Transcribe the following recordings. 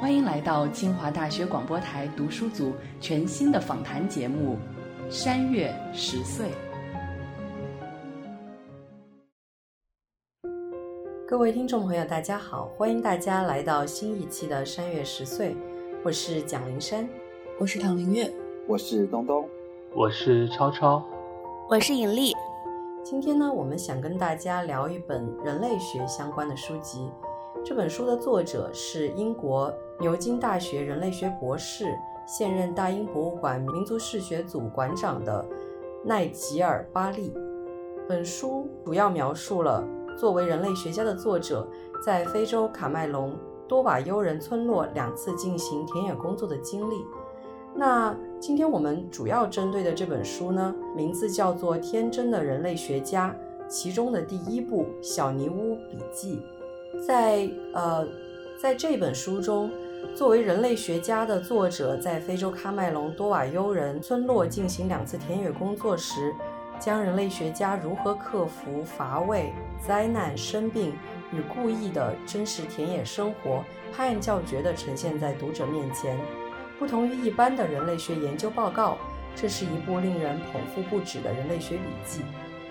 欢迎来到清华大学广播台读书组全新的访谈节目《山月十岁》。各位听众朋友，大家好，欢迎大家来到新一期的《山月十岁》，我是蒋灵山，我是唐灵月，我是东东，我是超超，我是尹丽。今天呢，我们想跟大家聊一本人类学相关的书籍。这本书的作者是英国牛津大学人类学博士、现任大英博物馆民族史学组馆长的奈吉尔·巴利。本书主要描述了作为人类学家的作者在非洲卡麦隆多瓦尤人村落两次进行田野工作的经历。那今天我们主要针对的这本书呢，名字叫做《天真的人类学家》，其中的第一部《小泥屋笔记》。在呃，在这本书中，作为人类学家的作者在非洲喀麦隆多瓦尤人村落进行两次田野工作时，将人类学家如何克服乏味、灾难、生病与故意的真实田野生活，拍案叫绝地呈现在读者面前。不同于一般的人类学研究报告，这是一部令人捧腹不止的人类学笔记。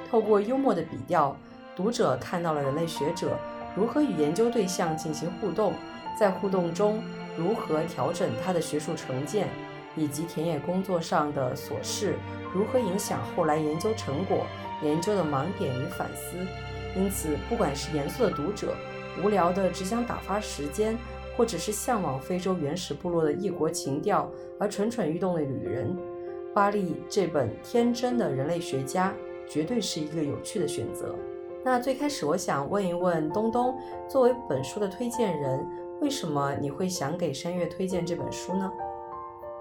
透过幽默的笔调，读者看到了人类学者。如何与研究对象进行互动，在互动中如何调整他的学术成见，以及田野工作上的琐事如何影响后来研究成果、研究的盲点与反思。因此，不管是严肃的读者、无聊的只想打发时间，或者是向往非洲原始部落的异国情调而蠢蠢欲动的旅人，巴利这本天真的人类学家绝对是一个有趣的选择。那最开始，我想问一问东东，作为本书的推荐人，为什么你会想给山月推荐这本书呢？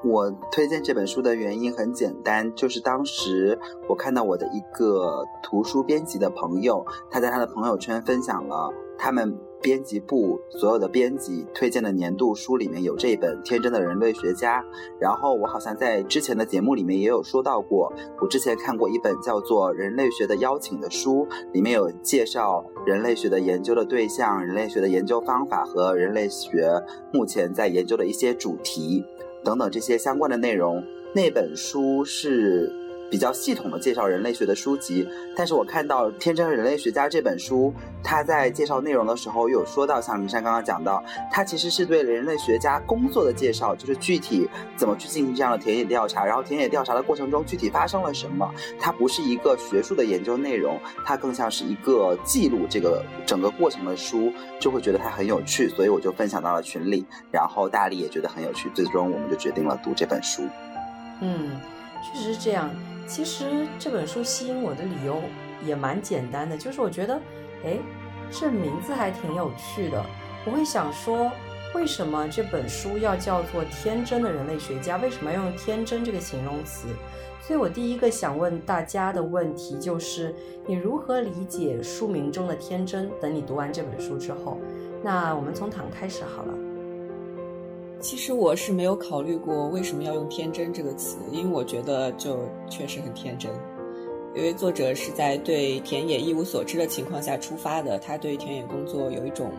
我推荐这本书的原因很简单，就是当时我看到我的一个图书编辑的朋友，他在他的朋友圈分享了他们。编辑部所有的编辑推荐的年度书里面有这一本《天真的人类学家》，然后我好像在之前的节目里面也有说到过，我之前看过一本叫做《人类学的邀请》的书，里面有介绍人类学的研究的对象、人类学的研究方法和人类学目前在研究的一些主题等等这些相关的内容。那本书是。比较系统的介绍人类学的书籍，但是我看到《天真人类学家》这本书，他在介绍内容的时候有说到，像林珊刚刚讲到，他其实是对人类学家工作的介绍，就是具体怎么去进行这样的田野调查，然后田野调查的过程中具体发生了什么。它不是一个学术的研究内容，它更像是一个记录这个整个过程的书，就会觉得它很有趣，所以我就分享到了群里，然后大力也觉得很有趣，最终我们就决定了读这本书。嗯，确实是这样。其实这本书吸引我的理由也蛮简单的，就是我觉得，哎，这名字还挺有趣的。我会想说，为什么这本书要叫做《天真的人类学家》？为什么要用“天真”这个形容词？所以我第一个想问大家的问题就是：你如何理解书名中的“天真”？等你读完这本书之后，那我们从躺开始好了。其实我是没有考虑过为什么要用“天真”这个词，因为我觉得就确实很天真。因为作者是在对田野一无所知的情况下出发的，他对田野工作有一种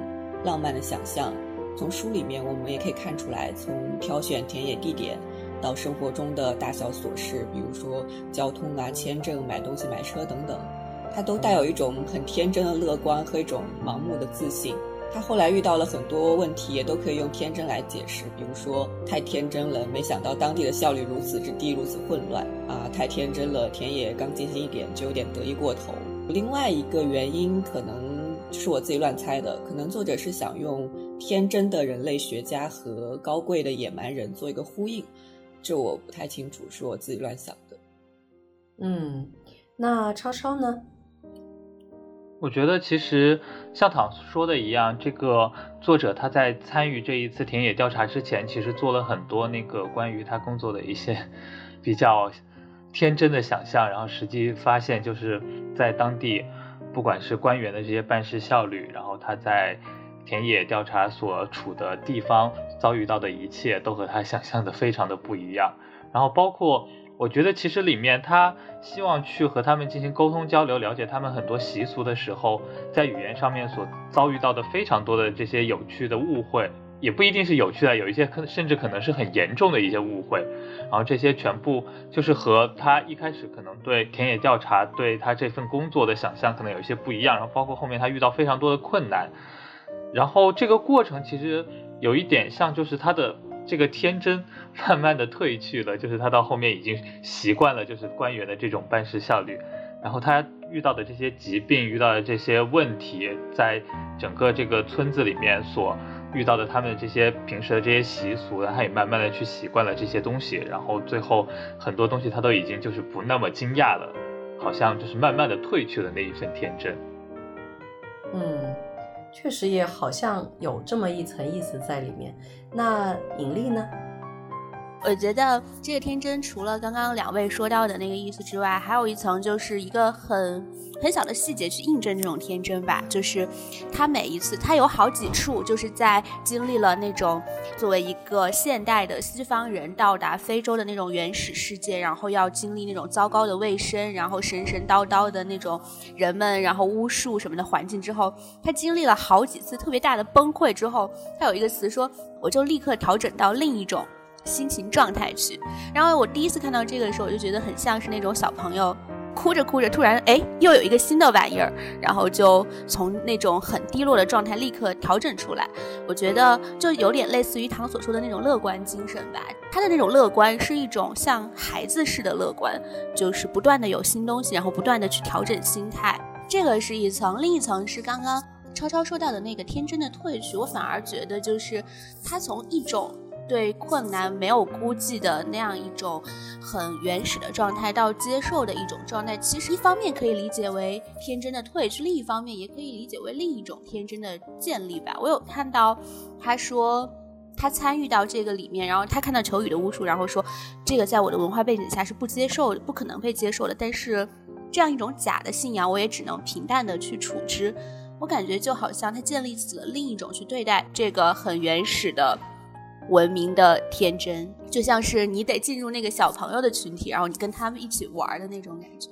浪漫的想象。从书里面我们也可以看出来，从挑选田野地点到生活中的大小琐事，比如说交通啊、签证、买东西、买车等等，他都带有一种很天真的乐观和一种盲目的自信。他后来遇到了很多问题，也都可以用天真来解释。比如说，太天真了，没想到当地的效率如此之低，如此混乱啊！太天真了，田野刚进行一点就有点得意过头。另外一个原因，可能是我自己乱猜的，可能作者是想用天真的人类学家和高贵的野蛮人做一个呼应，这我不太清楚，是我自己乱想的。嗯，那超超呢？我觉得其实像躺说的一样，这个作者他在参与这一次田野调查之前，其实做了很多那个关于他工作的一些比较天真的想象，然后实际发现就是在当地，不管是官员的这些办事效率，然后他在田野调查所处的地方遭遇到的一切，都和他想象的非常的不一样。然后包括我觉得其实里面他希望去和他们进行沟通交流，了解他们很多习俗的时候，在语言上面所遭遇到的非常多的这些有趣的误会。也不一定是有趣的，有一些可甚至可能是很严重的一些误会，然后这些全部就是和他一开始可能对田野调查对他这份工作的想象可能有一些不一样，然后包括后面他遇到非常多的困难，然后这个过程其实有一点像就是他的这个天真慢慢的褪去了，就是他到后面已经习惯了就是官员的这种办事效率，然后他遇到的这些疾病遇到的这些问题，在整个这个村子里面所。遇到的他们这些平时的这些习俗，他也慢慢的去习惯了这些东西，然后最后很多东西他都已经就是不那么惊讶了，好像就是慢慢的褪去了那一份天真。嗯，确实也好像有这么一层意思在里面。那引力呢？我觉得这个天真除了刚刚两位说到的那个意思之外，还有一层就是一个很很小的细节去印证这种天真吧。就是他每一次，他有好几处，就是在经历了那种作为一个现代的西方人到达非洲的那种原始世界，然后要经历那种糟糕的卫生，然后神神叨叨的那种人们，然后巫术什么的环境之后，他经历了好几次特别大的崩溃之后，他有一个词说，我就立刻调整到另一种。心情状态去，然后我第一次看到这个的时候，我就觉得很像是那种小朋友哭着哭着，突然哎又有一个新的玩意儿，然后就从那种很低落的状态立刻调整出来。我觉得就有点类似于唐所说的那种乐观精神吧。他的那种乐观是一种像孩子似的乐观，就是不断的有新东西，然后不断的去调整心态。这个是一层，另一层是刚刚超超说到的那个天真的褪去。我反而觉得就是他从一种。对困难没有估计的那样一种很原始的状态，到接受的一种状态，其实一方面可以理解为天真的退去，另一方面也可以理解为另一种天真的建立吧。我有看到他说他参与到这个里面，然后他看到求雨的巫术，然后说这个在我的文化背景下是不接受、不可能被接受的。但是这样一种假的信仰，我也只能平淡的去处之。我感觉就好像他建立起了另一种去对待这个很原始的。文明的天真，就像是你得进入那个小朋友的群体，然后你跟他们一起玩的那种感觉。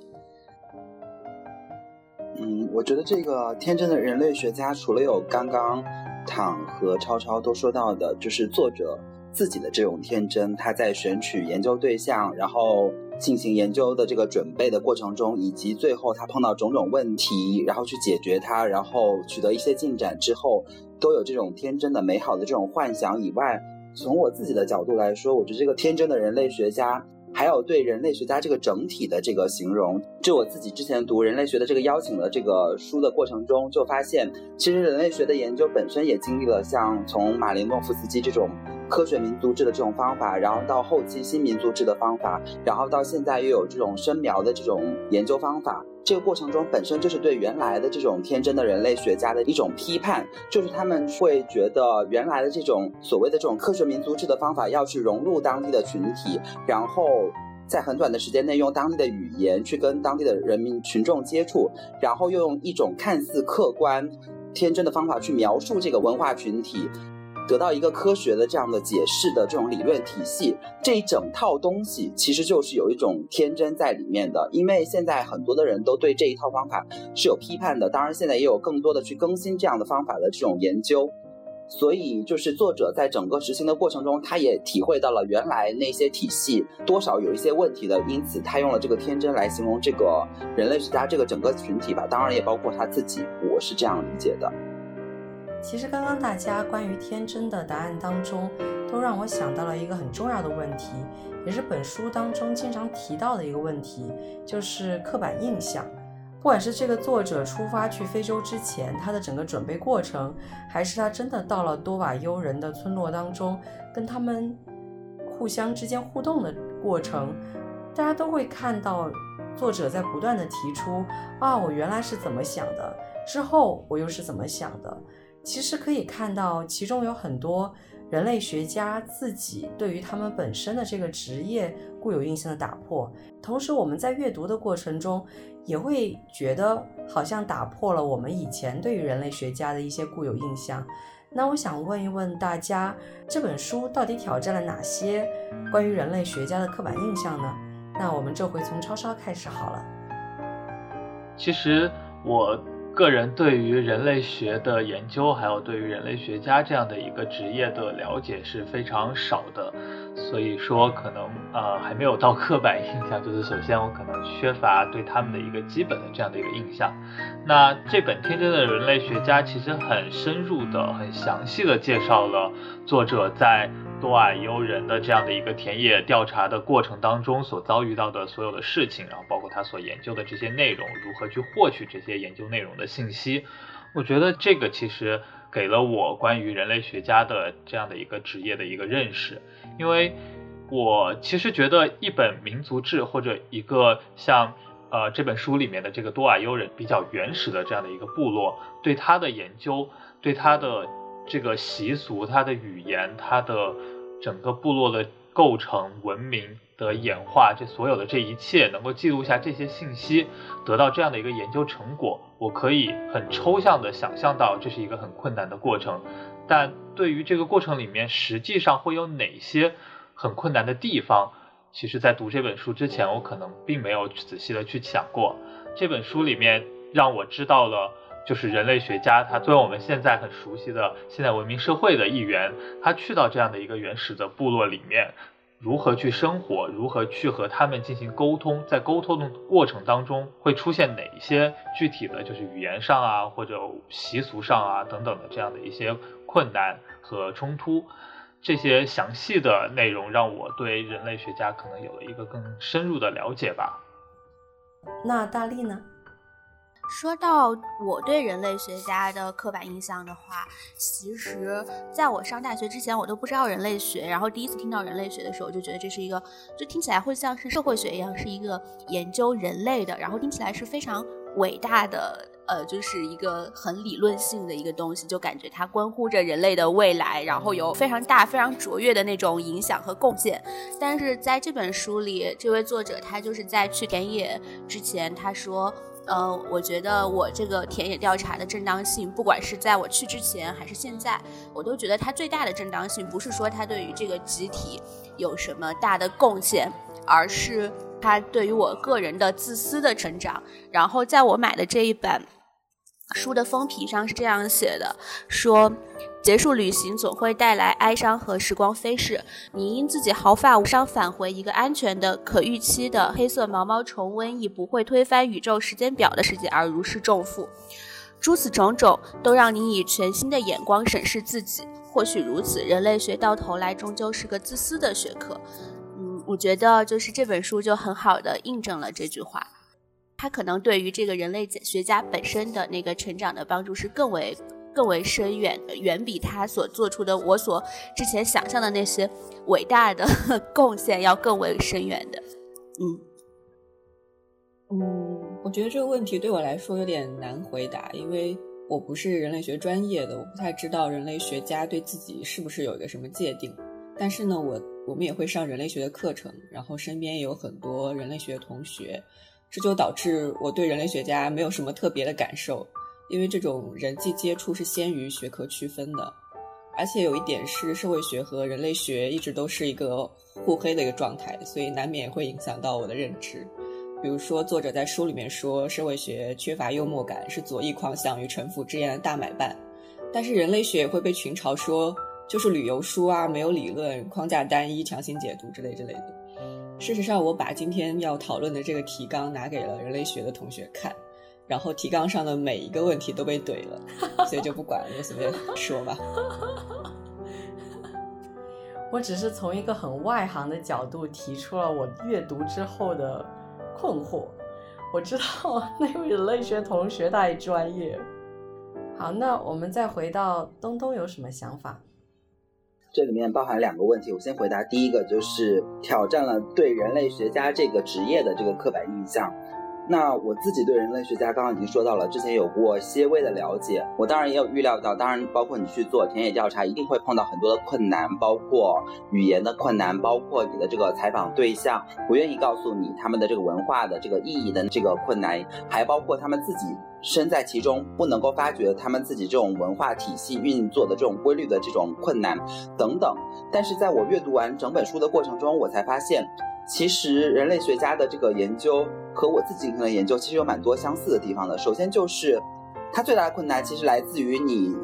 嗯，我觉得这个天真的人类学家，除了有刚刚躺和超超都说到的，就是作者自己的这种天真，他在选取研究对象，然后进行研究的这个准备的过程中，以及最后他碰到种种问题，然后去解决它，然后取得一些进展之后，都有这种天真的美好的这种幻想以外。从我自己的角度来说，我觉得这个天真的人类学家，还有对人类学家这个整体的这个形容，就我自己之前读人类学的这个邀请的这个书的过程中，就发现，其实人类学的研究本身也经历了像从马林诺夫斯基这种科学民族志的这种方法，然后到后期新民族志的方法，然后到现在又有这种深描的这种研究方法。这个过程中本身就是对原来的这种天真的人类学家的一种批判，就是他们会觉得原来的这种所谓的这种科学民族志的方法要去融入当地的群体，然后在很短的时间内用当地的语言去跟当地的人民群众接触，然后又用一种看似客观、天真的方法去描述这个文化群体。得到一个科学的这样的解释的这种理论体系，这一整套东西其实就是有一种天真在里面的。因为现在很多的人都对这一套方法是有批判的，当然现在也有更多的去更新这样的方法的这种研究。所以就是作者在整个执行的过程中，他也体会到了原来那些体系多少有一些问题的，因此他用了这个天真来形容这个人类学家这个整个群体吧。当然也包括他自己，我是这样理解的。其实刚刚大家关于天真的答案当中，都让我想到了一个很重要的问题，也是本书当中经常提到的一个问题，就是刻板印象。不管是这个作者出发去非洲之前，他的整个准备过程，还是他真的到了多瓦尤人的村落当中，跟他们互相之间互动的过程，大家都会看到作者在不断的提出：啊，我原来是怎么想的，之后我又是怎么想的。其实可以看到，其中有很多人类学家自己对于他们本身的这个职业固有印象的打破，同时我们在阅读的过程中也会觉得好像打破了我们以前对于人类学家的一些固有印象。那我想问一问大家，这本书到底挑战了哪些关于人类学家的刻板印象呢？那我们这回从超超开始好了。其实我。个人对于人类学的研究，还有对于人类学家这样的一个职业的了解是非常少的，所以说可能呃还没有到刻板印象，就是首先我可能缺乏对他们的一个基本的这样的一个印象。那这本《天真的人类学家》其实很深入的、很详细的介绍了作者在。多瓦尤人的这样的一个田野调查的过程当中所遭遇到的所有的事情，然后包括他所研究的这些内容，如何去获取这些研究内容的信息，我觉得这个其实给了我关于人类学家的这样的一个职业的一个认识。因为我其实觉得一本民族志或者一个像呃这本书里面的这个多瓦尤人比较原始的这样的一个部落，对他的研究，对他的。这个习俗、它的语言、它的整个部落的构成、文明的演化，这所有的这一切，能够记录下这些信息，得到这样的一个研究成果，我可以很抽象的想象到这是一个很困难的过程。但对于这个过程里面，实际上会有哪些很困难的地方？其实，在读这本书之前，我可能并没有仔细的去想过。这本书里面让我知道了。就是人类学家，他作为我们现在很熟悉的现代文明社会的一员，他去到这样的一个原始的部落里面，如何去生活，如何去和他们进行沟通，在沟通的过程当中会出现哪一些具体的就是语言上啊，或者习俗上啊等等的这样的一些困难和冲突，这些详细的内容让我对人类学家可能有了一个更深入的了解吧。那大力呢？说到我对人类学家的刻板印象的话，其实在我上大学之前，我都不知道人类学。然后第一次听到人类学的时候，我就觉得这是一个，就听起来会像是社会学一样，是一个研究人类的，然后听起来是非常伟大的，呃，就是一个很理论性的一个东西，就感觉它关乎着人类的未来，然后有非常大、非常卓越的那种影响和贡献。但是在这本书里，这位作者他就是在去田野之前，他说。呃，我觉得我这个田野调查的正当性，不管是在我去之前还是现在，我都觉得它最大的正当性不是说它对于这个集体有什么大的贡献，而是它对于我个人的自私的成长。然后在我买的这一本书的封皮上是这样写的，说。结束旅行总会带来哀伤和时光飞逝。你因自己毫发无伤返回一个安全的、可预期的黑色毛毛虫瘟疫不会推翻宇宙时间表的世界而如释重负。诸此种种都让你以全新的眼光审视自己。或许如此，人类学到头来终究是个自私的学科。我觉得就是这本书就很好的印证了这句话。它可能对于这个人类学家本身的那个成长的帮助是更为。更为深远的，远比他所做出的我所之前想象的那些伟大的 贡献要更为深远的。嗯嗯，我觉得这个问题对我来说有点难回答，因为我不是人类学专业的，我不太知道人类学家对自己是不是有一个什么界定。但是呢，我我们也会上人类学的课程，然后身边也有很多人类学同学，这就导致我对人类学家没有什么特别的感受。因为这种人际接触是先于学科区分的，而且有一点是社会学和人类学一直都是一个互黑的一个状态，所以难免会影响到我的认知。比如说，作者在书里面说，社会学缺乏幽默感，是左翼狂想与城府之言的大买办；但是人类学也会被群嘲说就是旅游书啊，没有理论，框架单一，强行解读之类之类的。事实上，我把今天要讨论的这个提纲拿给了人类学的同学看。然后提纲上的每一个问题都被怼了，所以就不管了，就随便说吧。我只是从一个很外行的角度提出了我阅读之后的困惑。我知道那位人类学同学太专业。好，那我们再回到东东有什么想法？这里面包含两个问题，我先回答第一个，就是挑战了对人类学家这个职业的这个刻板印象。那我自己对人类学家刚刚已经说到了，之前有过些微的了解。我当然也有预料到，当然包括你去做田野调查，一定会碰到很多的困难，包括语言的困难，包括你的这个采访对象不愿意告诉你他们的这个文化的这个意义的这个困难，还包括他们自己身在其中不能够发掘他们自己这种文化体系运作的这种规律的这种困难等等。但是在我阅读完整本书的过程中，我才发现。其实人类学家的这个研究和我自己的研究其实有蛮多相似的地方的。首先就是，它最大的困难其实来自于你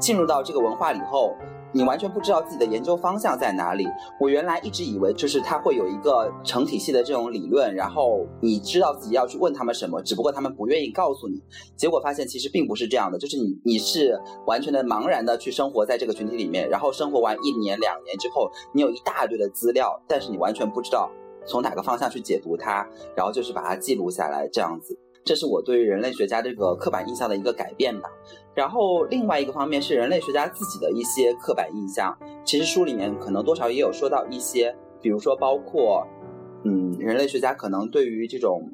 进入到这个文化以后，你完全不知道自己的研究方向在哪里。我原来一直以为就是它会有一个成体系的这种理论，然后你知道自己要去问他们什么，只不过他们不愿意告诉你。结果发现其实并不是这样的，就是你你是完全的茫然的去生活在这个群体里面，然后生活完一年两年之后，你有一大堆的资料，但是你完全不知道。从哪个方向去解读它，然后就是把它记录下来，这样子，这是我对于人类学家这个刻板印象的一个改变吧。然后另外一个方面是人类学家自己的一些刻板印象，其实书里面可能多少也有说到一些，比如说包括，嗯，人类学家可能对于这种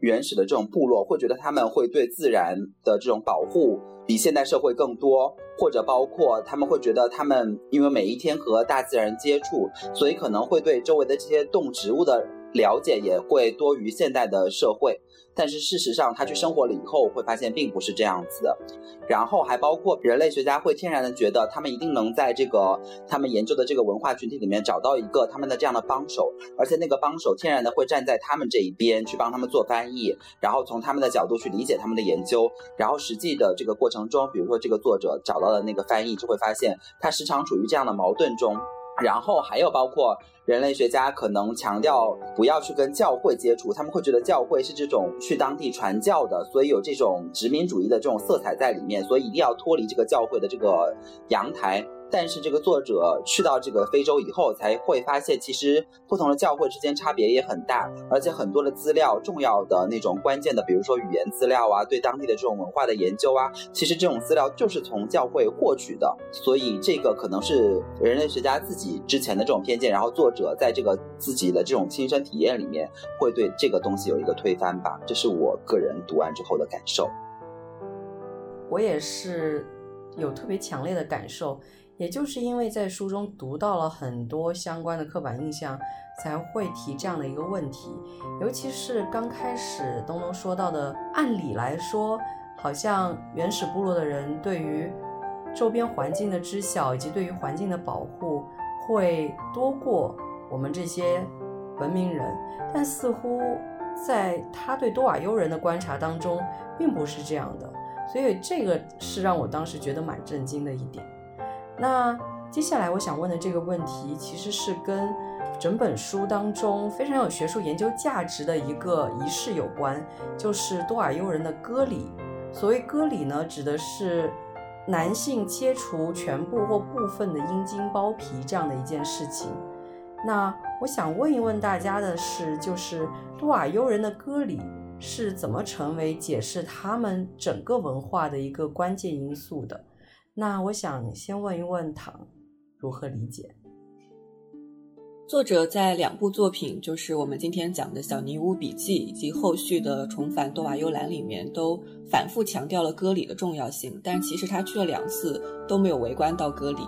原始的这种部落，会觉得他们会对自然的这种保护比现代社会更多。或者包括他们会觉得，他们因为每一天和大自然接触，所以可能会对周围的这些动植物的了解也会多于现代的社会。但是事实上，他去生活了以后，会发现并不是这样子的。然后还包括人类学家会天然的觉得，他们一定能在这个他们研究的这个文化群体里面找到一个他们的这样的帮手，而且那个帮手天然的会站在他们这一边去帮他们做翻译，然后从他们的角度去理解他们的研究。然后实际的这个过程中，比如说这个作者找到了那个翻译，就会发现他时常处于这样的矛盾中。然后还有包括。人类学家可能强调不要去跟教会接触，他们会觉得教会是这种去当地传教的，所以有这种殖民主义的这种色彩在里面，所以一定要脱离这个教会的这个阳台。但是这个作者去到这个非洲以后，才会发现其实不同的教会之间差别也很大，而且很多的资料、重要的那种关键的，比如说语言资料啊，对当地的这种文化的研究啊，其实这种资料就是从教会获取的。所以这个可能是人类学家自己之前的这种偏见，然后作者在这个自己的这种亲身体验里面，会对这个东西有一个推翻吧。这是我个人读完之后的感受。我也是有特别强烈的感受。也就是因为在书中读到了很多相关的刻板印象，才会提这样的一个问题。尤其是刚开始东东说到的，按理来说，好像原始部落的人对于周边环境的知晓以及对于环境的保护会多过我们这些文明人，但似乎在他对多瓦尤人的观察当中，并不是这样的。所以这个是让我当时觉得蛮震惊的一点。那接下来我想问的这个问题，其实是跟整本书当中非常有学术研究价值的一个仪式有关，就是多尔尤人的割礼。所谓割礼呢，指的是男性切除全部或部分的阴茎包皮这样的一件事情。那我想问一问大家的是，就是多尔尤人的割礼是怎么成为解释他们整个文化的一个关键因素的？那我想先问一问唐，如何理解？作者在两部作品，就是我们今天讲的《小尼乌笔记》以及后续的《重返多瓦幽兰》里面，都反复强调了割礼的重要性。但其实他去了两次都没有围观到割礼，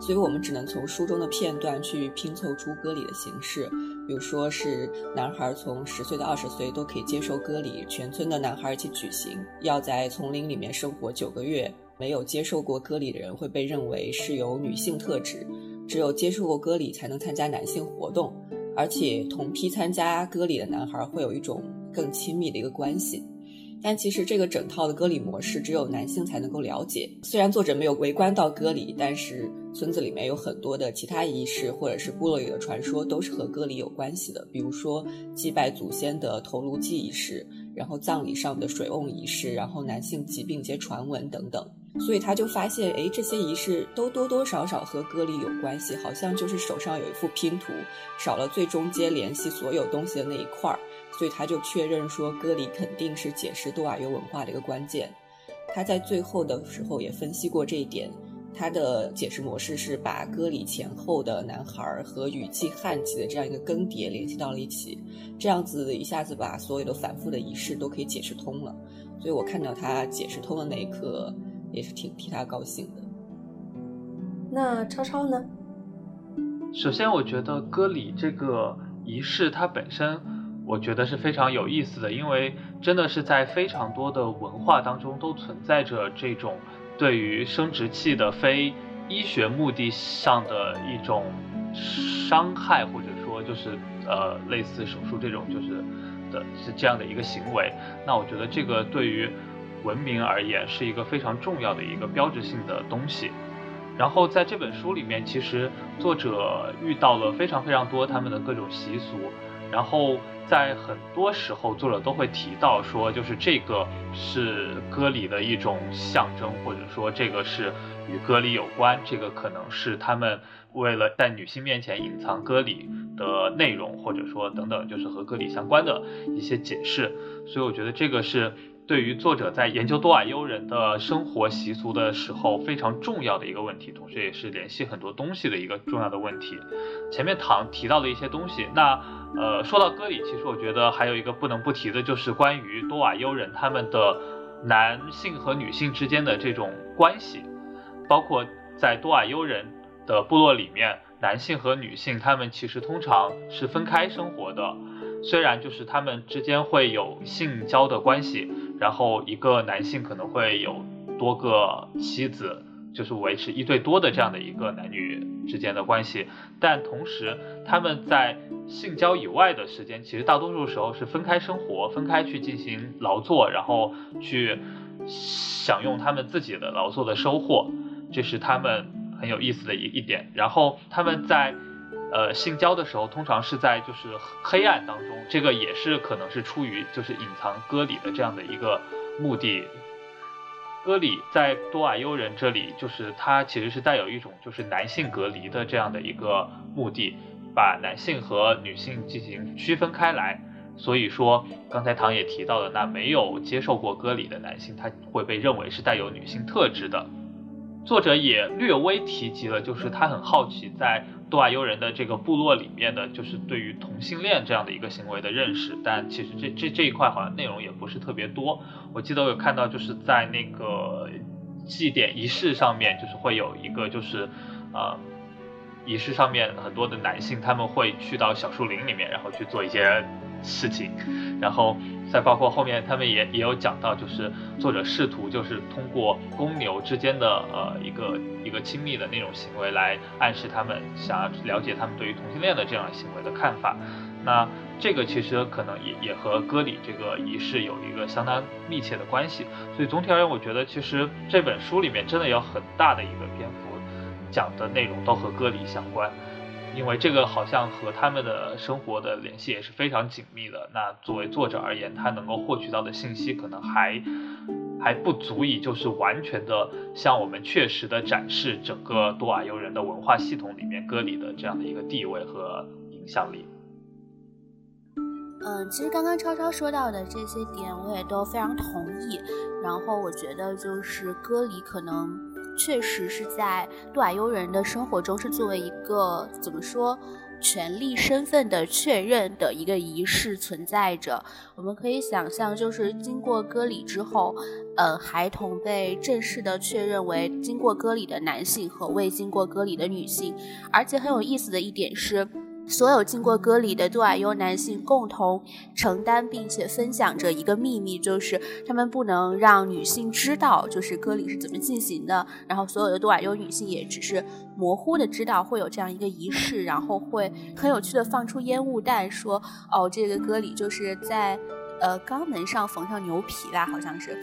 所以我们只能从书中的片段去拼凑出割礼的形式。比如说是男孩从十岁到二十岁都可以接受割礼，全村的男孩一起举行，要在丛林里面生活九个月。没有接受过割礼的人会被认为是有女性特质，只有接受过割礼才能参加男性活动，而且同批参加割礼的男孩会有一种更亲密的一个关系。但其实这个整套的割礼模式只有男性才能够了解。虽然作者没有围观到割礼，但是村子里面有很多的其他仪式或者是部落里的传说都是和割礼有关系的，比如说祭拜祖先的头颅祭仪式，然后葬礼上的水瓮仪式，然后男性疾病些传闻等等。所以他就发现，哎，这些仪式都多多少少和割礼有关系，好像就是手上有一副拼图，少了最中间联系所有东西的那一块儿。所以他就确认说，割礼肯定是解释多瓦尤文化的一个关键。他在最后的时候也分析过这一点，他的解释模式是把歌里前后的男孩和雨季旱季的这样一个更迭联系到了一起，这样子一下子把所有的反复的仪式都可以解释通了。所以我看到他解释通的那一刻，也是挺替他高兴的。那超超呢？首先，我觉得割礼这个仪式它本身，我觉得是非常有意思的，因为真的是在非常多的文化当中都存在着这种对于生殖器的非医学目的上的一种伤害，或者说就是呃类似手术这种就是的是这样的一个行为。那我觉得这个对于文明而言是一个非常重要的一个标志性的东西。然后在这本书里面，其实作者遇到了非常非常多他们的各种习俗，然后在很多时候作者都会提到说，就是这个是歌礼的一种象征，或者说这个是与歌礼有关，这个可能是他们为了在女性面前隐藏歌礼的内容，或者说等等，就是和歌礼相关的一些解释。所以我觉得这个是。对于作者在研究多瓦尤人的生活习俗的时候非常重要的一个问题，同时也是联系很多东西的一个重要的问题。前面唐提到的一些东西，那呃说到歌里，其实我觉得还有一个不能不提的就是关于多瓦尤人他们的男性和女性之间的这种关系，包括在多瓦尤人的部落里面，男性和女性他们其实通常是分开生活的，虽然就是他们之间会有性交的关系。然后一个男性可能会有多个妻子，就是维持一对多的这样的一个男女之间的关系，但同时他们在性交以外的时间，其实大多数时候是分开生活，分开去进行劳作，然后去享用他们自己的劳作的收获，这是他们很有意思的一一点。然后他们在。呃，性交的时候通常是在就是黑暗当中，这个也是可能是出于就是隐藏歌里的这样的一个目的。歌里在多瓦尤人这里，就是它其实是带有一种就是男性隔离的这样的一个目的，把男性和女性进行区分开来。所以说，刚才唐也提到的，那没有接受过歌里的男性，他会被认为是带有女性特质的。作者也略微提及了，就是他很好奇在。多瓦尤人的这个部落里面的，就是对于同性恋这样的一个行为的认识，但其实这这这一块好像内容也不是特别多。我记得我有看到，就是在那个祭典仪式上面，就是会有一个，就是呃，仪式上面很多的男性他们会去到小树林里面，然后去做一些事情，然后。再包括后面，他们也也有讲到，就是作者试图就是通过公牛之间的呃一个一个亲密的那种行为来暗示他们想要了解他们对于同性恋的这样行为的看法。那这个其实可能也也和割礼这个仪式有一个相当密切的关系。所以总体而言，我觉得其实这本书里面真的有很大的一个篇幅讲的内容都和割礼相关。因为这个好像和他们的生活的联系也是非常紧密的。那作为作者而言，他能够获取到的信息可能还还不足以，就是完全的向我们确实的展示整个多瓦尤人的文化系统里面歌里的这样的一个地位和影响力。嗯，其实刚刚超超说到的这些点，我也都非常同意。然后我觉得就是歌里可能。确实是在杜瓦尤人的生活中，是作为一个怎么说权力身份的确认的一个仪式存在着。我们可以想象，就是经过割礼之后，呃，孩童被正式的确认为经过割礼的男性和未经过割礼的女性。而且很有意思的一点是。所有经过割礼的杜瓦尤男性共同承担并且分享着一个秘密，就是他们不能让女性知道，就是割礼是怎么进行的。然后所有的杜瓦尤女性也只是模糊的知道会有这样一个仪式，然后会很有趣的放出烟雾弹，说哦，这个割礼就是在呃肛门上缝上牛皮啦，好像是。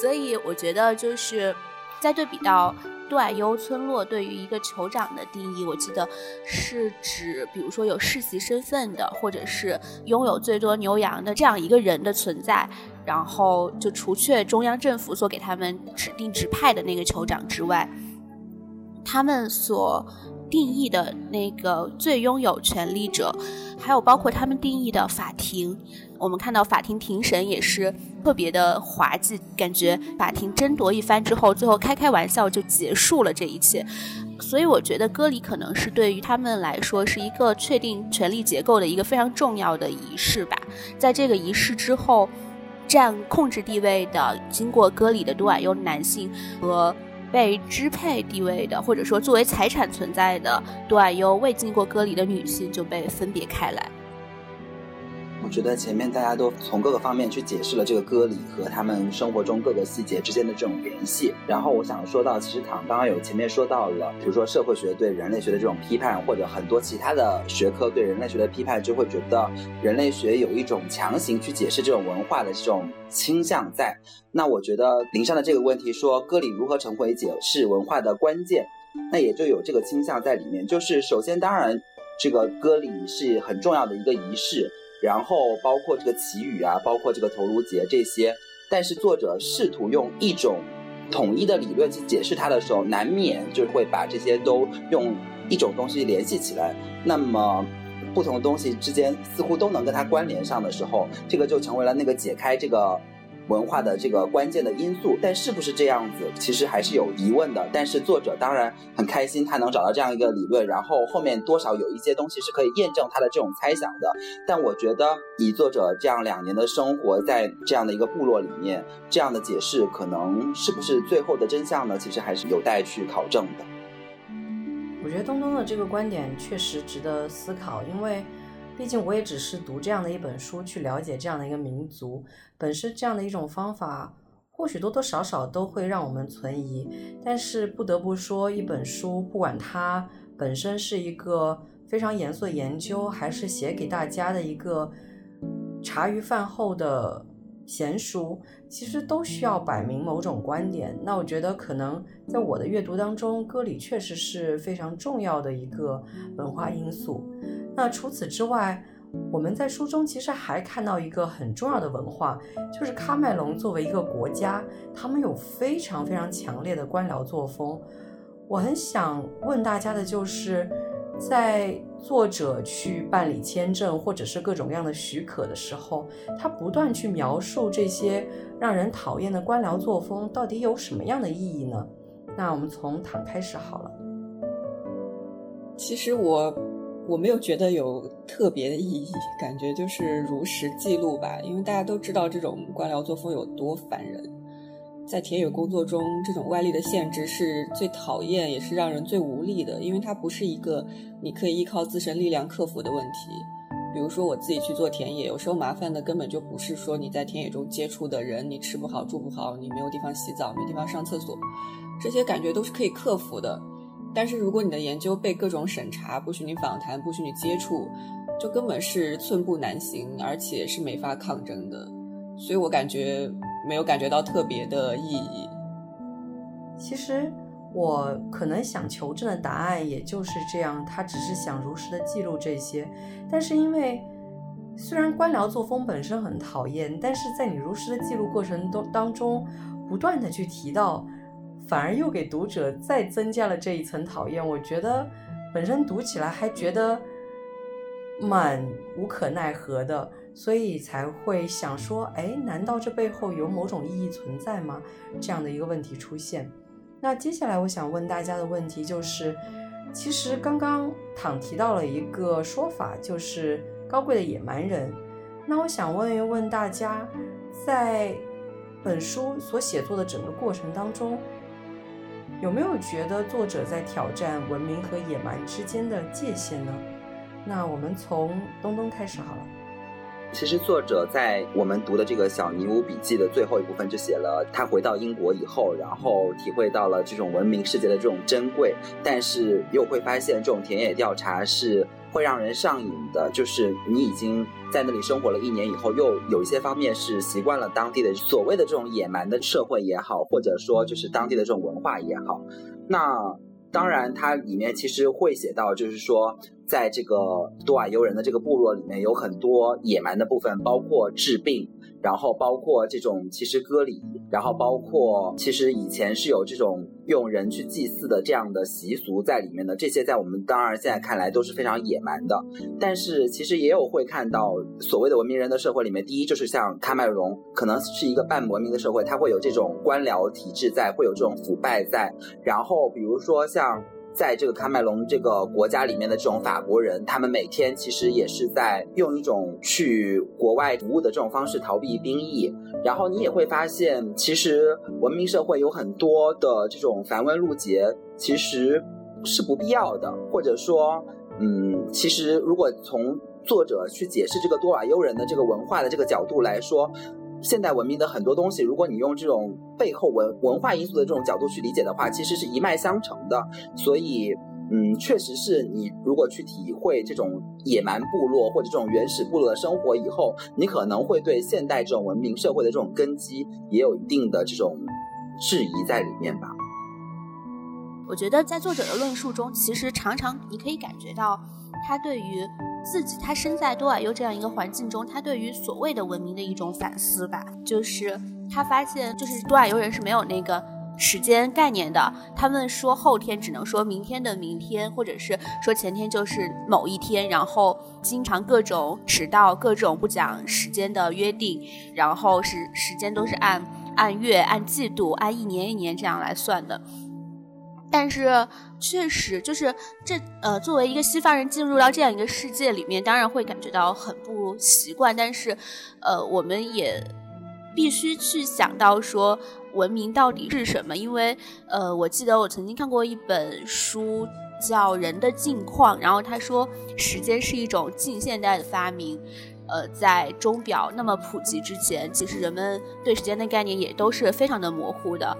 所以我觉得就是再对比到。杜瓦尤村落对于一个酋长的定义，我记得是指，比如说有世袭身份的，或者是拥有最多牛羊的这样一个人的存在。然后就除却中央政府所给他们指定指派的那个酋长之外，他们所定义的那个最拥有权力者，还有包括他们定义的法庭。我们看到法庭庭审也是特别的滑稽，感觉法庭争夺一番之后，最后开开玩笑就结束了这一切。所以我觉得割礼可能是对于他们来说是一个确定权力结构的一个非常重要的仪式吧。在这个仪式之后，占控制地位的、经过割礼的多矮优男性和被支配地位的，或者说作为财产存在的多爱优未经过割礼的女性就被分别开来。我觉得前面大家都从各个方面去解释了这个割礼和他们生活中各个细节之间的这种联系。然后我想说到，其实唐刚刚有前面说到了，比如说社会学对人类学的这种批判，或者很多其他的学科对人类学的批判，就会觉得人类学有一种强行去解释这种文化的这种倾向在。那我觉得林上的这个问题说割礼如何成为解释文化的关键，那也就有这个倾向在里面。就是首先，当然这个割礼是很重要的一个仪式。然后包括这个祈雨啊，包括这个头颅节这些，但是作者试图用一种统一的理论去解释它的时候，难免就会把这些都用一种东西联系起来。那么不同的东西之间似乎都能跟它关联上的时候，这个就成为了那个解开这个。文化的这个关键的因素，但是不是这样子，其实还是有疑问的。但是作者当然很开心，他能找到这样一个理论，然后后面多少有一些东西是可以验证他的这种猜想的。但我觉得，以作者这样两年的生活在这样的一个部落里面，这样的解释可能是不是最后的真相呢？其实还是有待去考证的。我觉得东东的这个观点确实值得思考，因为。毕竟我也只是读这样的一本书去了解这样的一个民族，本身这样的一种方法，或许多多少少都会让我们存疑。但是不得不说，一本书不管它本身是一个非常严肃的研究，还是写给大家的一个茶余饭后的闲书，其实都需要摆明某种观点。那我觉得可能在我的阅读当中，歌里确实是非常重要的一个文化因素。那除此之外，我们在书中其实还看到一个很重要的文化，就是喀麦隆作为一个国家，他们有非常非常强烈的官僚作风。我很想问大家的就是，在作者去办理签证或者是各种各样的许可的时候，他不断去描述这些让人讨厌的官僚作风，到底有什么样的意义呢？那我们从躺开始好了。其实我。我没有觉得有特别的意义，感觉就是如实记录吧。因为大家都知道这种官僚作风有多烦人，在田野工作中，这种外力的限制是最讨厌，也是让人最无力的。因为它不是一个你可以依靠自身力量克服的问题。比如说我自己去做田野，有时候麻烦的根本就不是说你在田野中接触的人，你吃不好住不好，你没有地方洗澡，没地方上厕所，这些感觉都是可以克服的。但是如果你的研究被各种审查，不许你访谈，不许你接触，就根本是寸步难行，而且是没法抗争的。所以我感觉没有感觉到特别的意义。其实我可能想求证的答案也就是这样，他只是想如实的记录这些。但是因为虽然官僚作风本身很讨厌，但是在你如实的记录过程当当中，不断的去提到。反而又给读者再增加了这一层讨厌，我觉得本身读起来还觉得蛮无可奈何的，所以才会想说，哎，难道这背后有某种意义存在吗？这样的一个问题出现。那接下来我想问大家的问题就是，其实刚刚躺提到了一个说法，就是高贵的野蛮人。那我想问一问大家，在本书所写作的整个过程当中。有没有觉得作者在挑战文明和野蛮之间的界限呢？那我们从东东开始好了。其实作者在我们读的这个小尼乌笔记的最后一部分，就写了他回到英国以后，然后体会到了这种文明世界的这种珍贵，但是又会发现这种田野调查是会让人上瘾的。就是你已经在那里生活了一年以后，又有一些方面是习惯了当地的所谓的这种野蛮的社会也好，或者说就是当地的这种文化也好，那当然它里面其实会写到，就是说。在这个多瓦尤人的这个部落里面有很多野蛮的部分，包括治病，然后包括这种其实割礼，然后包括其实以前是有这种用人去祭祀的这样的习俗在里面的。这些在我们当然现在看来都是非常野蛮的，但是其实也有会看到所谓的文明人的社会里面，第一就是像喀麦隆，可能是一个半文明的社会，它会有这种官僚体制在，会有这种腐败在，然后比如说像。在这个喀麦隆这个国家里面的这种法国人，他们每天其实也是在用一种去国外服务的这种方式逃避兵役。然后你也会发现，其实文明社会有很多的这种繁文缛节，其实是不必要的。或者说，嗯，其实如果从作者去解释这个多瓦尤人的这个文化的这个角度来说。现代文明的很多东西，如果你用这种背后文文化因素的这种角度去理解的话，其实是一脉相承的。所以，嗯，确实是你如果去体会这种野蛮部落或者这种原始部落的生活以后，你可能会对现代这种文明社会的这种根基也有一定的这种质疑在里面吧。我觉得在作者的论述中，其实常常你可以感觉到他对于。自己他身在多尔优这样一个环境中，他对于所谓的文明的一种反思吧，就是他发现，就是多尔优人是没有那个时间概念的，他们说后天只能说明天的明天，或者是说前天就是某一天，然后经常各种迟到，各种不讲时间的约定，然后是时间都是按按月、按季度、按一年一年这样来算的。但是确实就是这呃，作为一个西方人进入到这样一个世界里面，当然会感觉到很不习惯。但是，呃，我们也必须去想到说，文明到底是什么？因为呃，我记得我曾经看过一本书叫《人的境况》，然后他说，时间是一种近现代的发明。呃，在钟表那么普及之前，其实人们对时间的概念也都是非常的模糊的。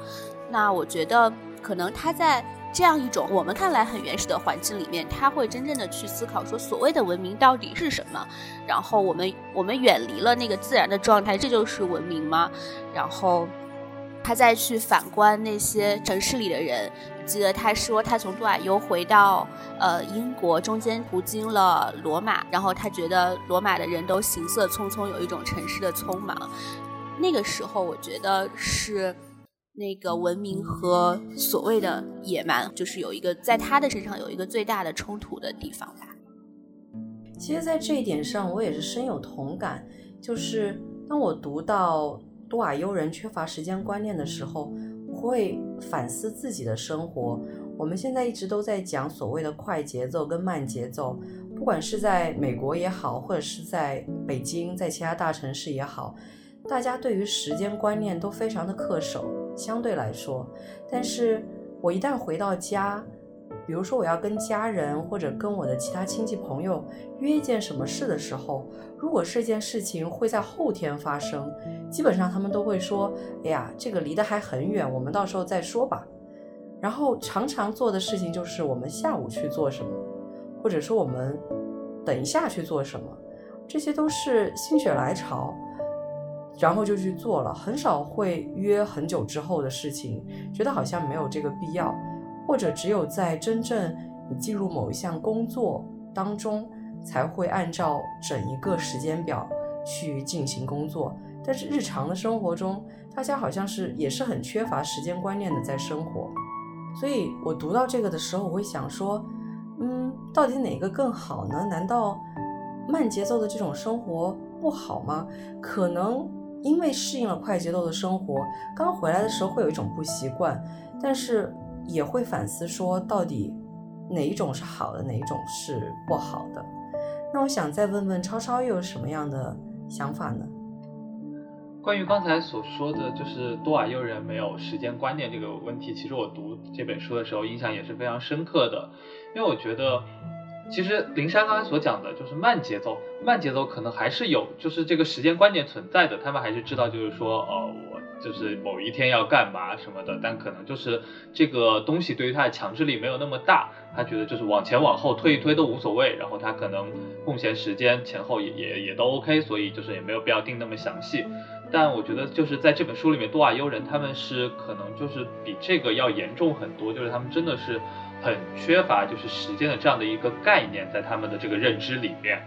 那我觉得。可能他在这样一种我们看来很原始的环境里面，他会真正的去思考说所谓的文明到底是什么。然后我们我们远离了那个自然的状态，这就是文明吗？然后他再去反观那些城市里的人，记得他说他从杜瓦尤回到呃英国，中间途经了罗马，然后他觉得罗马的人都行色匆匆，有一种城市的匆忙。那个时候，我觉得是。那个文明和所谓的野蛮，就是有一个在他的身上有一个最大的冲突的地方吧。其实，在这一点上，我也是深有同感。就是当我读到多瓦尤人缺乏时间观念的时候，我会反思自己的生活。我们现在一直都在讲所谓的快节奏跟慢节奏，不管是在美国也好，或者是在北京，在其他大城市也好，大家对于时间观念都非常的恪守。相对来说，但是我一旦回到家，比如说我要跟家人或者跟我的其他亲戚朋友约一件什么事的时候，如果这件事情会在后天发生，基本上他们都会说：“哎呀，这个离得还很远，我们到时候再说吧。”然后常常做的事情就是我们下午去做什么，或者说我们等一下去做什么，这些都是心血来潮。然后就去做了，很少会约很久之后的事情，觉得好像没有这个必要，或者只有在真正你进入某一项工作当中，才会按照整一个时间表去进行工作。但是日常的生活中，大家好像是也是很缺乏时间观念的在生活。所以我读到这个的时候，我会想说，嗯，到底哪个更好呢？难道慢节奏的这种生活不好吗？可能。因为适应了快节奏的生活，刚回来的时候会有一种不习惯，但是也会反思说，到底哪一种是好的，哪一种是不好的。那我想再问问超超，又有什么样的想法呢？关于刚才所说的就是多瓦尤人没有时间观念这个问题，其实我读这本书的时候印象也是非常深刻的，因为我觉得。其实灵山刚才所讲的就是慢节奏，慢节奏可能还是有，就是这个时间观念存在的。他们还是知道，就是说，呃，我就是某一天要干嘛什么的，但可能就是这个东西对于他的强制力没有那么大，他觉得就是往前往后推一推都无所谓，然后他可能空闲时间前后也也也都 OK，所以就是也没有必要定那么详细。但我觉得就是在这本书里面，多瓦尤人他们是可能就是比这个要严重很多，就是他们真的是很缺乏就是时间的这样的一个概念在他们的这个认知里面。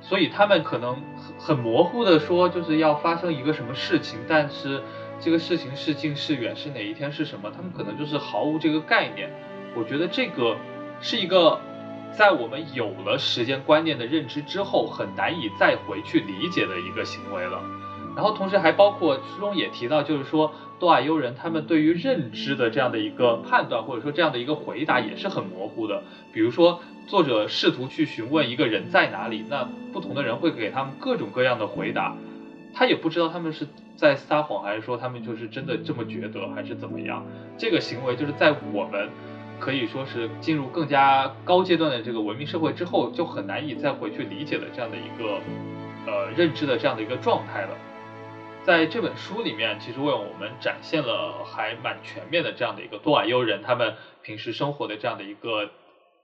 所以他们可能很很模糊的说，就是要发生一个什么事情，但是这个事情是近是远是哪一天是什么，他们可能就是毫无这个概念。我觉得这个是一个在我们有了时间观念的认知之后，很难以再回去理解的一个行为了。然后同时还包括书中也提到，就是说多瓦尤人他们对于认知的这样的一个判断，或者说这样的一个回答也是很模糊的。比如说。作者试图去询问一个人在哪里，那不同的人会给他们各种各样的回答，他也不知道他们是在撒谎，还是说他们就是真的这么觉得，还是怎么样。这个行为就是在我们可以说是进入更加高阶段的这个文明社会之后，就很难以再回去理解的这样的一个呃认知的这样的一个状态了。在这本书里面，其实为我们展现了还蛮全面的这样的一个多瓦尤人他们平时生活的这样的一个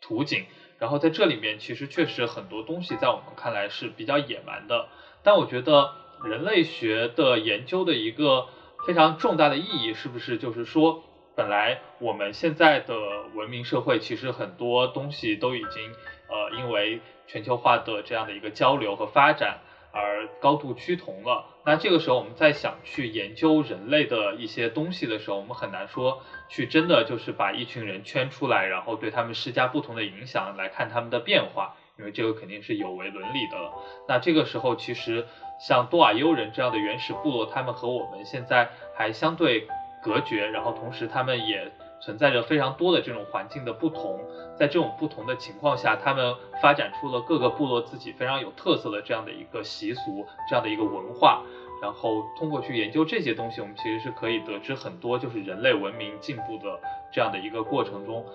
图景。然后在这里面，其实确实很多东西在我们看来是比较野蛮的。但我觉得人类学的研究的一个非常重大的意义，是不是就是说，本来我们现在的文明社会，其实很多东西都已经呃，因为全球化的这样的一个交流和发展。而高度趋同了。那这个时候，我们在想去研究人类的一些东西的时候，我们很难说去真的就是把一群人圈出来，然后对他们施加不同的影响来看他们的变化，因为这个肯定是有违伦理的。了。那这个时候，其实像多瓦尤人这样的。原始部落，他们和我们现在还相对隔绝，然后同时他们也。存在着非常多的这种环境的不同，在这种不同的情况下，他们发展出了各个部落自己非常有特色的这样的一个习俗，这样的一个文化。然后通过去研究这些东西，我们其实是可以得知很多，就是人类文明进步的这样的一个过程中，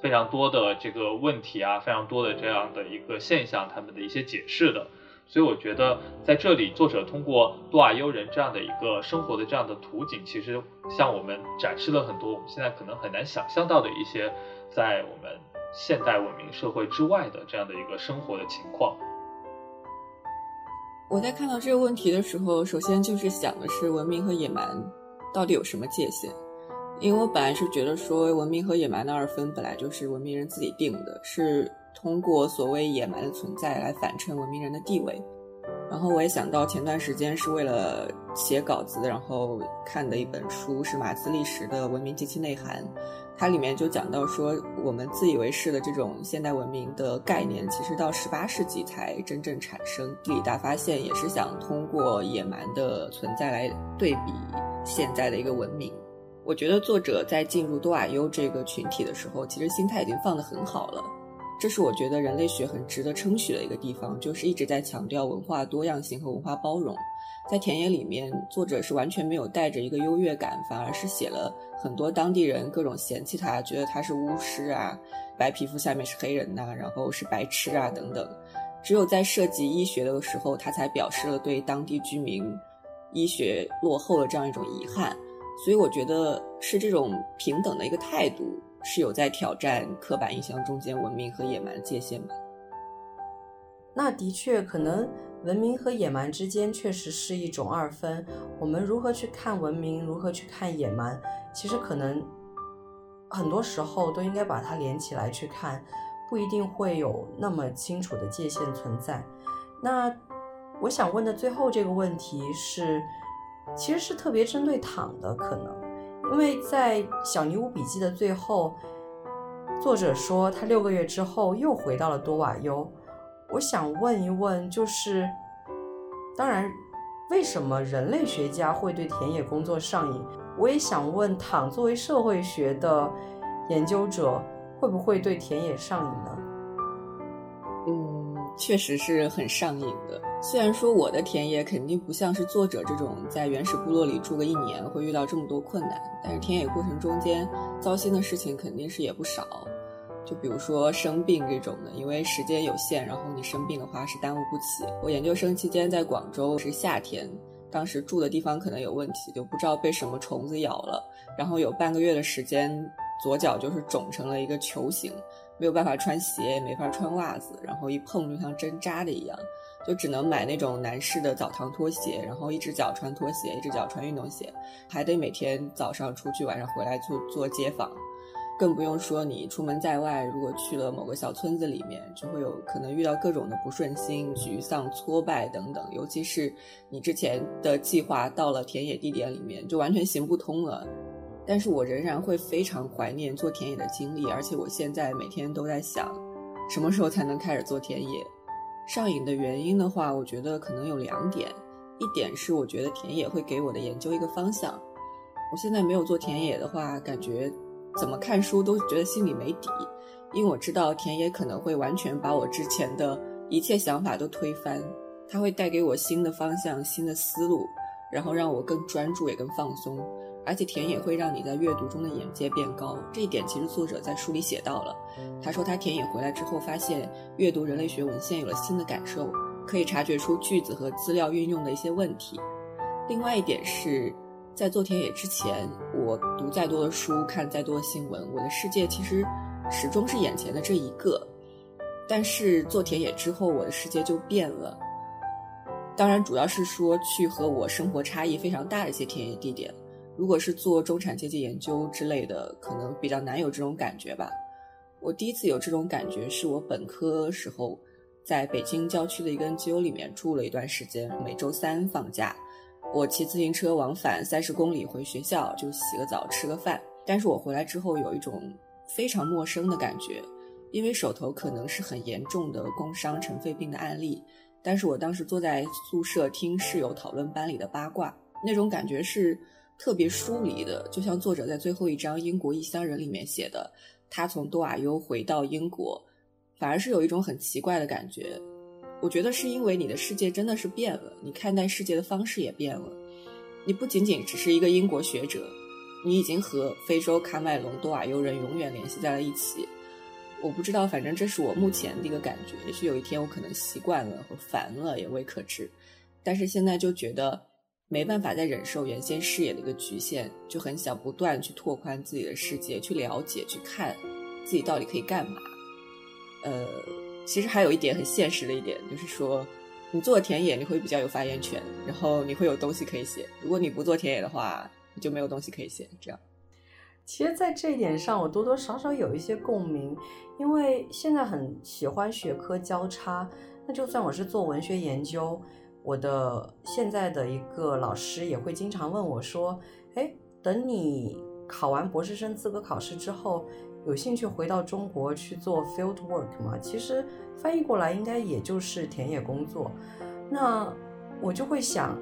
非常多的这个问题啊，非常多的这样的一个现象，他们的一些解释的。所以我觉得在这里，作者通过多瓦尤人这样的一个生活的这样的图景，其实向我们展示了很多我们现在可能很难想象到的一些在我们现代文明社会之外的这样的一个生活的情况。我在看到这个问题的时候，首先就是想的是文明和野蛮到底有什么界限？因为我本来是觉得说文明和野蛮的二分本来就是文明人自己定的，是。通过所谓野蛮的存在来反衬文明人的地位，然后我也想到前段时间是为了写稿子，然后看的一本书是马兹利什的《文明及其内涵》，它里面就讲到说，我们自以为是的这种现代文明的概念，其实到十八世纪才真正产生。地理大发现也是想通过野蛮的存在来对比现在的一个文明。我觉得作者在进入多瓦尤这个群体的时候，其实心态已经放得很好了。这是我觉得人类学很值得称许的一个地方，就是一直在强调文化多样性和文化包容。在田野里面，作者是完全没有带着一个优越感，反而是写了很多当地人各种嫌弃他，觉得他是巫师啊，白皮肤下面是黑人呐，然后是白痴啊等等。只有在涉及医学的时候，他才表示了对当地居民医学落后的这样一种遗憾。所以我觉得是这种平等的一个态度。是有在挑战刻板印象中间文明和野蛮的界限吗？那的确，可能文明和野蛮之间确实是一种二分。我们如何去看文明，如何去看野蛮，其实可能很多时候都应该把它连起来去看，不一定会有那么清楚的界限存在。那我想问的最后这个问题是，其实是特别针对躺的可能。因为在《小尼乌笔记》的最后，作者说他六个月之后又回到了多瓦尤。我想问一问，就是，当然，为什么人类学家会对田野工作上瘾？我也想问，躺作为社会学的研究者，会不会对田野上瘾呢？嗯，确实是很上瘾的。虽然说我的田野肯定不像是作者这种在原始部落里住个一年会遇到这么多困难，但是田野过程中间糟心的事情肯定是也不少。就比如说生病这种的，因为时间有限，然后你生病的话是耽误不起。我研究生期间在广州是夏天，当时住的地方可能有问题，就不知道被什么虫子咬了，然后有半个月的时间，左脚就是肿成了一个球形，没有办法穿鞋，也没法穿袜子，然后一碰就像针扎的一样，就只能买那种男士的澡堂拖鞋，然后一只脚穿拖鞋，一只脚穿运动鞋，还得每天早上出去，晚上回来做做街访。更不用说你出门在外，如果去了某个小村子里面，就会有可能遇到各种的不顺心、沮丧、挫败等等。尤其是你之前的计划到了田野地点里面，就完全行不通了。但是我仍然会非常怀念做田野的经历，而且我现在每天都在想，什么时候才能开始做田野？上瘾的原因的话，我觉得可能有两点，一点是我觉得田野会给我的研究一个方向。我现在没有做田野的话，感觉。怎么看书都觉得心里没底，因为我知道田野可能会完全把我之前的一切想法都推翻，它会带给我新的方向、新的思路，然后让我更专注也更放松。而且田野会让你在阅读中的眼界变高，这一点其实作者在书里写到了。他说他田野回来之后发现阅读人类学文献有了新的感受，可以察觉出句子和资料运用的一些问题。另外一点是。在做田野之前，我读再多的书，看再多的新闻，我的世界其实始终是眼前的这一个。但是做田野之后，我的世界就变了。当然，主要是说去和我生活差异非常大的一些田野地点。如果是做中产阶级研究之类的，可能比较难有这种感觉吧。我第一次有这种感觉，是我本科时候在北京郊区的一个 NGO 里面住了一段时间，每周三放假。我骑自行车往返三十公里回学校，就洗个澡吃个饭。但是我回来之后有一种非常陌生的感觉，因为手头可能是很严重的工伤尘肺病的案例。但是我当时坐在宿舍听室友讨论班里的八卦，那种感觉是特别疏离的，就像作者在最后一章《英国异乡人》里面写的，他从多瓦尤回到英国，反而是有一种很奇怪的感觉。我觉得是因为你的世界真的是变了，你看待世界的方式也变了。你不仅仅只是一个英国学者，你已经和非洲喀麦隆多瓦尤人永远联系在了一起。我不知道，反正这是我目前的一个感觉。也许有一天我可能习惯了或烦了，也未可知。但是现在就觉得没办法再忍受原先视野的一个局限，就很想不断去拓宽自己的世界，去了解、去看自己到底可以干嘛。呃。其实还有一点很现实的一点，就是说，你做田野，你会比较有发言权，然后你会有东西可以写。如果你不做田野的话，你就没有东西可以写。这样，其实，在这一点上，我多多少少有一些共鸣，因为现在很喜欢学科交叉。那就算我是做文学研究，我的现在的一个老师也会经常问我说：“哎，等你考完博士生资格考试之后。”有兴趣回到中国去做 field work 吗？其实翻译过来应该也就是田野工作。那我就会想，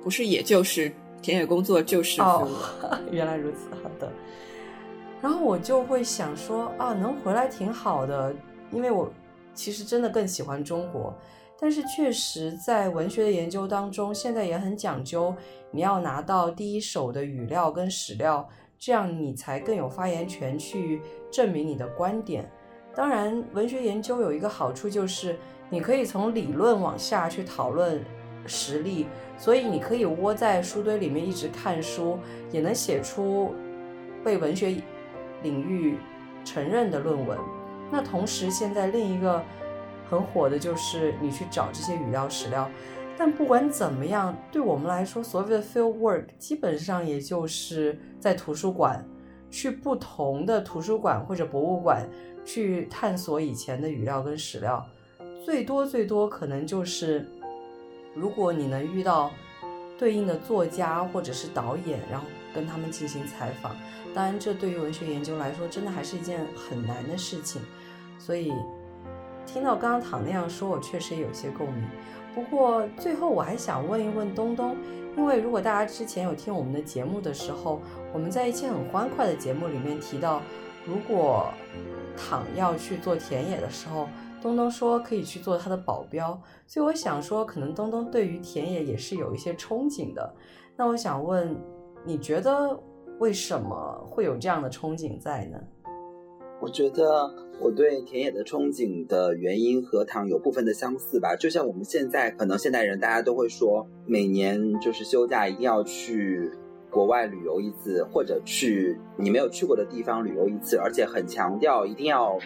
不是，也就是田野工作就是哦，原来如此，好的。然后我就会想说啊，能回来挺好的，因为我其实真的更喜欢中国。但是确实在文学的研究当中，现在也很讲究，你要拿到第一手的语料跟史料。这样你才更有发言权去证明你的观点。当然，文学研究有一个好处就是，你可以从理论往下去讨论实例，所以你可以窝在书堆里面一直看书，也能写出被文学领域承认的论文。那同时，现在另一个很火的就是你去找这些语料史料。但不管怎么样，对我们来说，所谓的 field work 基本上也就是在图书馆，去不同的图书馆或者博物馆去探索以前的语料跟史料。最多最多可能就是，如果你能遇到对应的作家或者是导演，然后跟他们进行采访。当然，这对于文学研究来说，真的还是一件很难的事情。所以，听到刚刚躺那样说，我确实有些共鸣。不过最后我还想问一问东东，因为如果大家之前有听我们的节目的时候，我们在一期很欢快的节目里面提到，如果躺要去做田野的时候，东东说可以去做他的保镖，所以我想说，可能东东对于田野也是有一些憧憬的。那我想问，你觉得为什么会有这样的憧憬在呢？我觉得我对田野的憧憬的原因和糖有部分的相似吧，就像我们现在可能现代人大家都会说，每年就是休假一定要去国外旅游一次，或者去你没有去过的地方旅游一次，而且很强调一定要。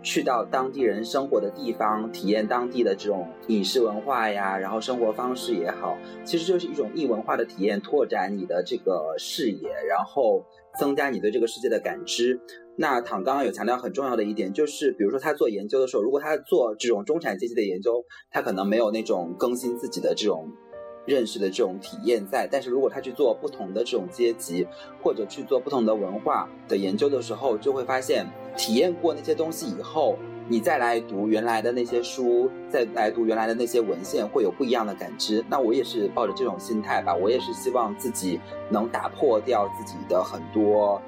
去到当地人生活的地方，体验当地的这种饮食文化呀，然后生活方式也好，其实就是一种异文化的体验，拓展你的这个视野，然后增加你对这个世界的感知。那唐刚刚有强调很重要的一点，就是比如说他做研究的时候，如果他做这种中产阶级的研究，他可能没有那种更新自己的这种。认识的这种体验在，但是如果他去做不同的这种阶级，或者去做不同的文化的研究的时候，就会发现，体验过那些东西以后，你再来读原来的那些书，再来读原来的那些文献，会有不一样的感知。那我也是抱着这种心态吧，我也是希望自己能打破掉自己的很多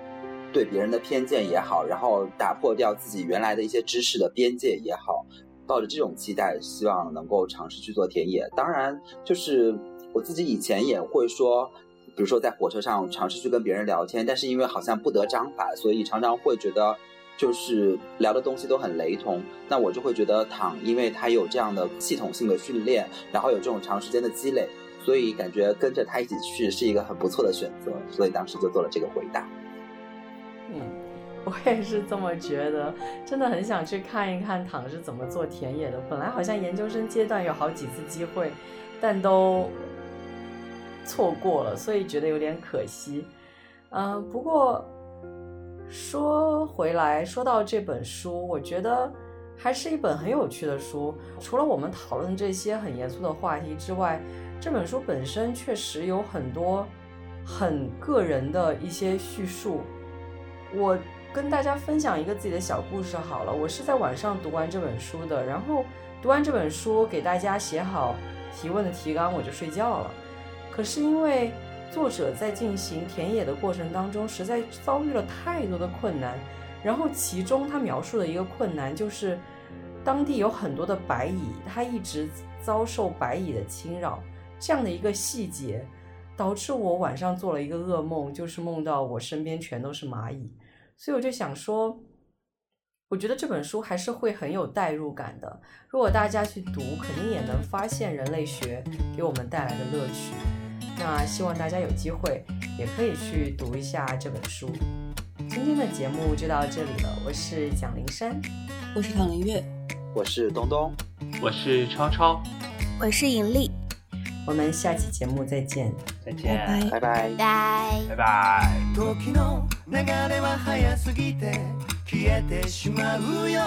对别人的偏见也好，然后打破掉自己原来的一些知识的边界也好，抱着这种期待，希望能够尝试去做田野。当然，就是。我自己以前也会说，比如说在火车上尝试去跟别人聊天，但是因为好像不得章法，所以常常会觉得就是聊的东西都很雷同。那我就会觉得躺，因为他有这样的系统性的训练，然后有这种长时间的积累，所以感觉跟着他一起去是一个很不错的选择。所以当时就做了这个回答。嗯，我也是这么觉得，真的很想去看一看躺是怎么做田野的。本来好像研究生阶段有好几次机会，但都。错过了，所以觉得有点可惜。嗯，不过说回来，说到这本书，我觉得还是一本很有趣的书。除了我们讨论这些很严肃的话题之外，这本书本身确实有很多很个人的一些叙述。我跟大家分享一个自己的小故事好了。我是在晚上读完这本书的，然后读完这本书，给大家写好提问的提纲，我就睡觉了。可是因为作者在进行田野的过程当中，实在遭遇了太多的困难。然后其中他描述的一个困难就是，当地有很多的白蚁，他一直遭受白蚁的侵扰。这样的一个细节，导致我晚上做了一个噩梦，就是梦到我身边全都是蚂蚁。所以我就想说，我觉得这本书还是会很有代入感的。如果大家去读，肯定也能发现人类学给我们带来的乐趣。那希望大家有机会也可以去读一下这本书。今天的节目就到这里了，我是蒋灵山，我是唐林月，我是东东，我是超超，我是尹丽，我们下期节目再见，再见，拜拜，拜拜。時の流れは早すぎて消えてしまうよ。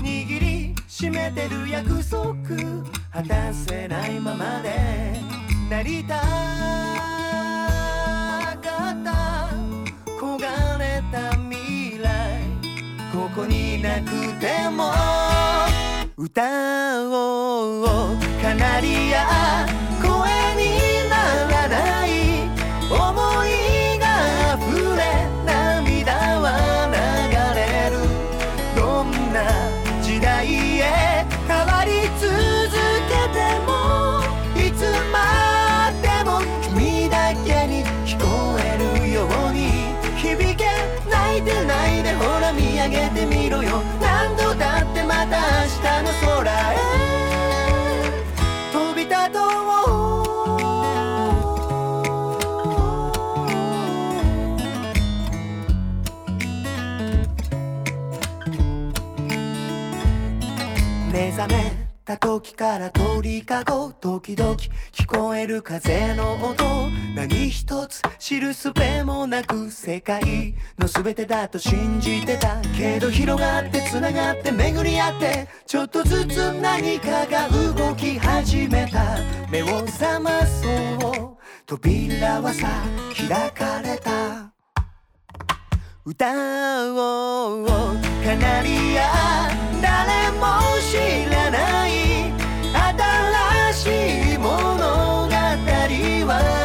握りしめてる約束。果たせないままで。なりたかった焦がれた未来ここになくても。歌おう。時から鳥かご時々聞こえる風の音。何一つ知るすべもなく世界。の全てだと信じてた。けど広がって繋がって巡り合って。ちょっとずつ何かが動き始めた。目を覚まそう。扉はさ開かれた。歌おう。カナリア誰も知らない。Bye.